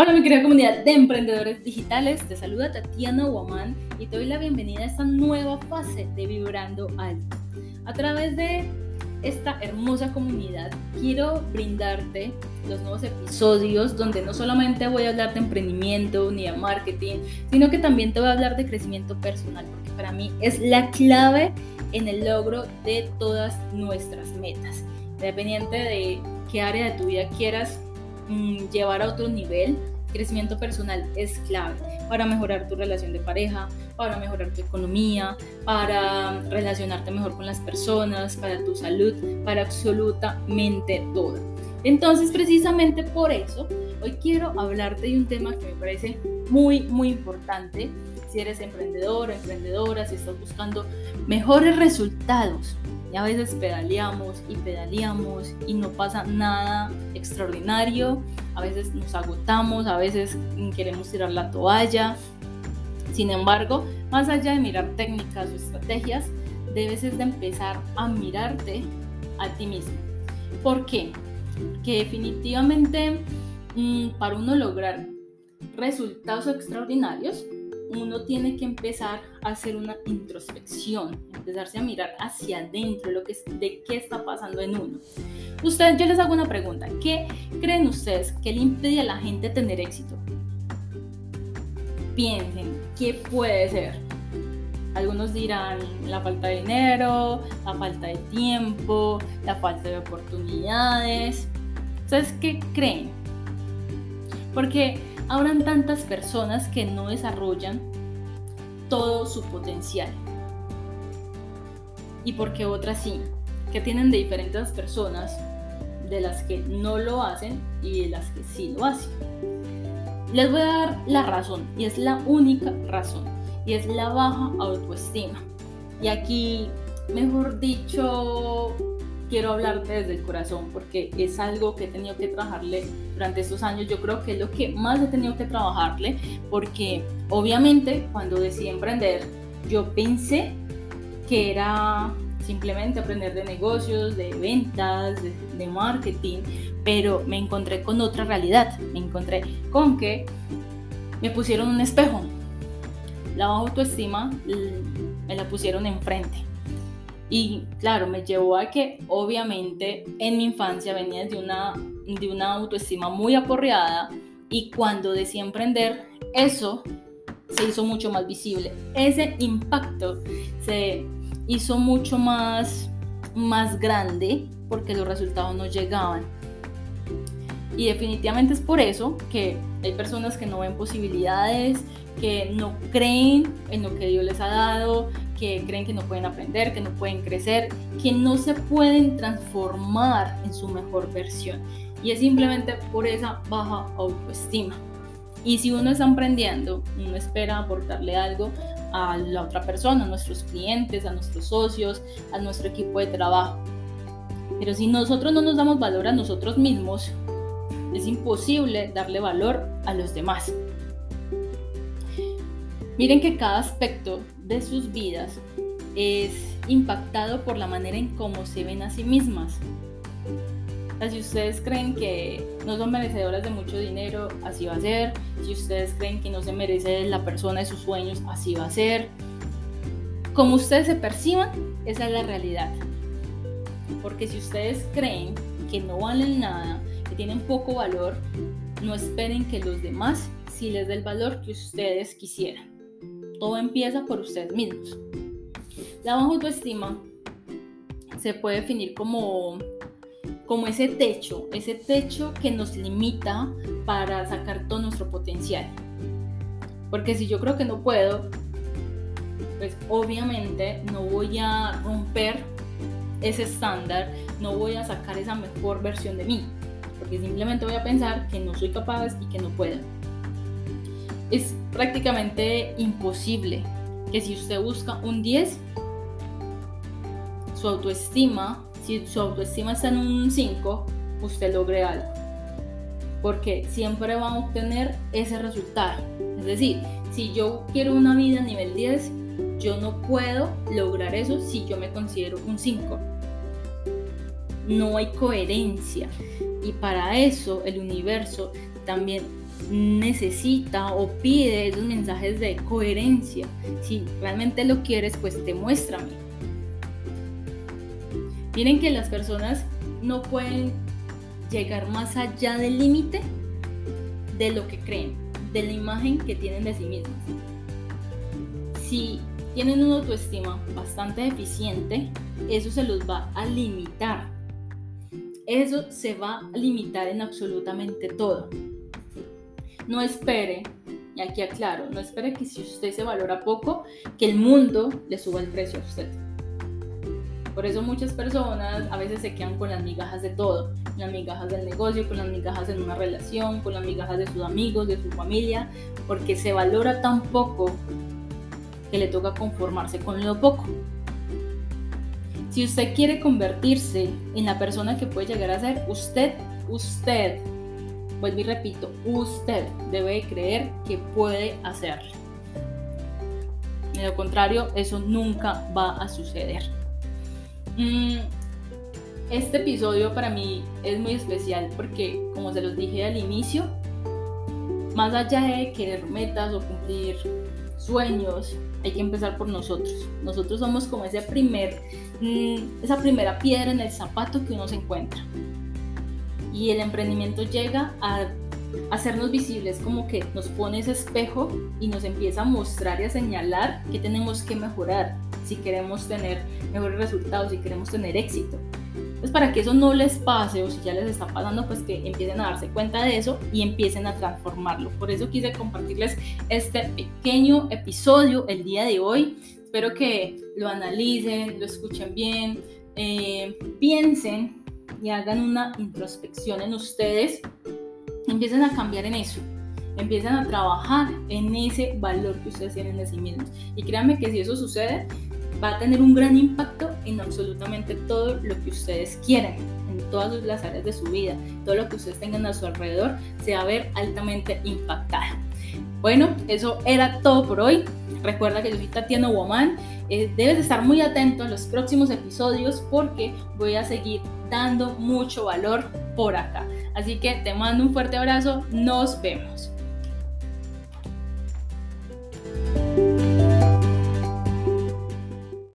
Hola mi querida comunidad de emprendedores digitales, te saluda Tatiana Guamán y te doy la bienvenida a esta nueva fase de Vibrando Alto. A través de esta hermosa comunidad quiero brindarte los nuevos episodios donde no solamente voy a hablar de emprendimiento ni de marketing, sino que también te voy a hablar de crecimiento personal, porque para mí es la clave en el logro de todas nuestras metas. Independiente de qué área de tu vida quieras Mm, llevar a otro nivel, crecimiento personal es clave para mejorar tu relación de pareja, para mejorar tu economía, para relacionarte mejor con las personas, para tu salud, para absolutamente todo. Entonces, precisamente por eso, hoy quiero hablarte de un tema que me parece muy, muy importante. Si eres emprendedor, emprendedora, si estás buscando mejores resultados, y a veces pedaleamos y pedaleamos y no pasa nada extraordinario. A veces nos agotamos, a veces queremos tirar la toalla. Sin embargo, más allá de mirar técnicas o estrategias, debes de empezar a mirarte a ti mismo. ¿Por qué? Que definitivamente mm, para uno lograr resultados extraordinarios, uno tiene que empezar a hacer una introspección, empezarse a mirar hacia adentro lo que, de qué está pasando en uno. Ustedes, yo les hago una pregunta. ¿Qué creen ustedes que le impide a la gente tener éxito? Piensen, ¿qué puede ser? Algunos dirán la falta de dinero, la falta de tiempo, la falta de oportunidades. ¿Ustedes qué creen? Porque habrán tantas personas que no desarrollan todo su potencial. Y porque otras sí, que tienen de diferentes personas, de las que no lo hacen y de las que sí lo hacen. Les voy a dar la razón, y es la única razón, y es la baja autoestima. Y aquí, mejor dicho, quiero hablarte desde el corazón porque es algo que he tenido que trabajarle durante estos años. Yo creo que es lo que más he tenido que trabajarle porque obviamente cuando decidí emprender yo pensé que era simplemente aprender de negocios, de ventas, de, marketing, pero me encontré con otra realidad. Me encontré con que me pusieron un espejo. La autoestima me la pusieron enfrente y claro, me llevó a que obviamente en mi infancia venía de una, de una autoestima muy aporreada y cuando decidí emprender, eso se hizo mucho más visible. Ese impacto se hizo mucho más, más grande porque los resultados no llegaban. Y definitivamente es por eso que hay personas que no ven posibilidades, que no creen en lo que Dios les ha dado, que creen que no pueden aprender, que no pueden crecer, que no se pueden transformar en su mejor versión. Y es simplemente por esa baja autoestima. Y si uno está emprendiendo, uno espera aportarle algo a la otra persona, a nuestros clientes, a nuestros socios, a nuestro equipo de trabajo. Pero si nosotros no nos damos valor a nosotros mismos, es imposible darle valor a los demás. Miren que cada aspecto de sus vidas es impactado por la manera en cómo se ven a sí mismas. Si ustedes creen que no son merecedoras de mucho dinero, así va a ser. Si ustedes creen que no se merece la persona de sus sueños, así va a ser. Como ustedes se perciban, esa es la realidad. Porque si ustedes creen que no valen nada, que tienen poco valor, no esperen que los demás sí les dé el valor que ustedes quisieran. Todo empieza por ustedes mismos. La baja autoestima se puede definir como, como ese techo, ese techo que nos limita para sacar todo nuestro potencial. Porque si yo creo que no puedo, pues obviamente no voy a romper ese estándar, no voy a sacar esa mejor versión de mí, porque simplemente voy a pensar que no soy capaz y que no puedo es prácticamente imposible que si usted busca un 10, su autoestima, si su autoestima está en un 5, usted logre algo. Porque siempre va a obtener ese resultado. Es decir, si yo quiero una vida a nivel 10, yo no puedo lograr eso si yo me considero un 5. No hay coherencia. Y para eso el universo también necesita o pide esos mensajes de coherencia. Si realmente lo quieres, pues demuéstrame. Miren que las personas no pueden llegar más allá del límite de lo que creen, de la imagen que tienen de sí mismas. Si tienen una autoestima bastante deficiente, eso se los va a limitar. Eso se va a limitar en absolutamente todo. No espere, y aquí aclaro, no espere que si usted se valora poco, que el mundo le suba el precio a usted. Por eso muchas personas a veces se quedan con las migajas de todo, con las migajas del negocio, con las migajas en una relación, con las migajas de sus amigos, de su familia, porque se valora tan poco que le toca conformarse con lo poco. Si usted quiere convertirse en la persona que puede llegar a ser, usted, usted, vuelvo y repito, usted debe creer que puede hacerlo. De lo contrario, eso nunca va a suceder. Mm, este episodio para mí es muy especial porque, como se los dije al inicio, más allá de querer metas o cumplir sueños, hay que empezar por nosotros. Nosotros somos como ese primer, mm, esa primera piedra en el zapato que uno se encuentra. Y el emprendimiento llega a hacernos visibles, como que nos pone ese espejo y nos empieza a mostrar y a señalar que tenemos que mejorar si queremos tener mejores resultados, si queremos tener éxito. Pues para que eso no les pase o si ya les está pasando, pues que empiecen a darse cuenta de eso y empiecen a transformarlo. Por eso quise compartirles este pequeño episodio el día de hoy. Espero que lo analicen, lo escuchen bien, eh, piensen y hagan una introspección en ustedes. Empiecen a cambiar en eso empiecen a trabajar en ese valor que ustedes tienen de sí mismos. Y créanme que si eso sucede, va a tener un gran impacto en absolutamente todo lo que ustedes quieren, en todas las áreas de su vida, todo lo que ustedes tengan a su alrededor se va a ver altamente impactada. Bueno, eso era todo por hoy. Recuerda que yo soy Tatiana Woman. Eh, debes estar muy atento a los próximos episodios porque voy a seguir dando mucho valor por acá. Así que te mando un fuerte abrazo. Nos vemos.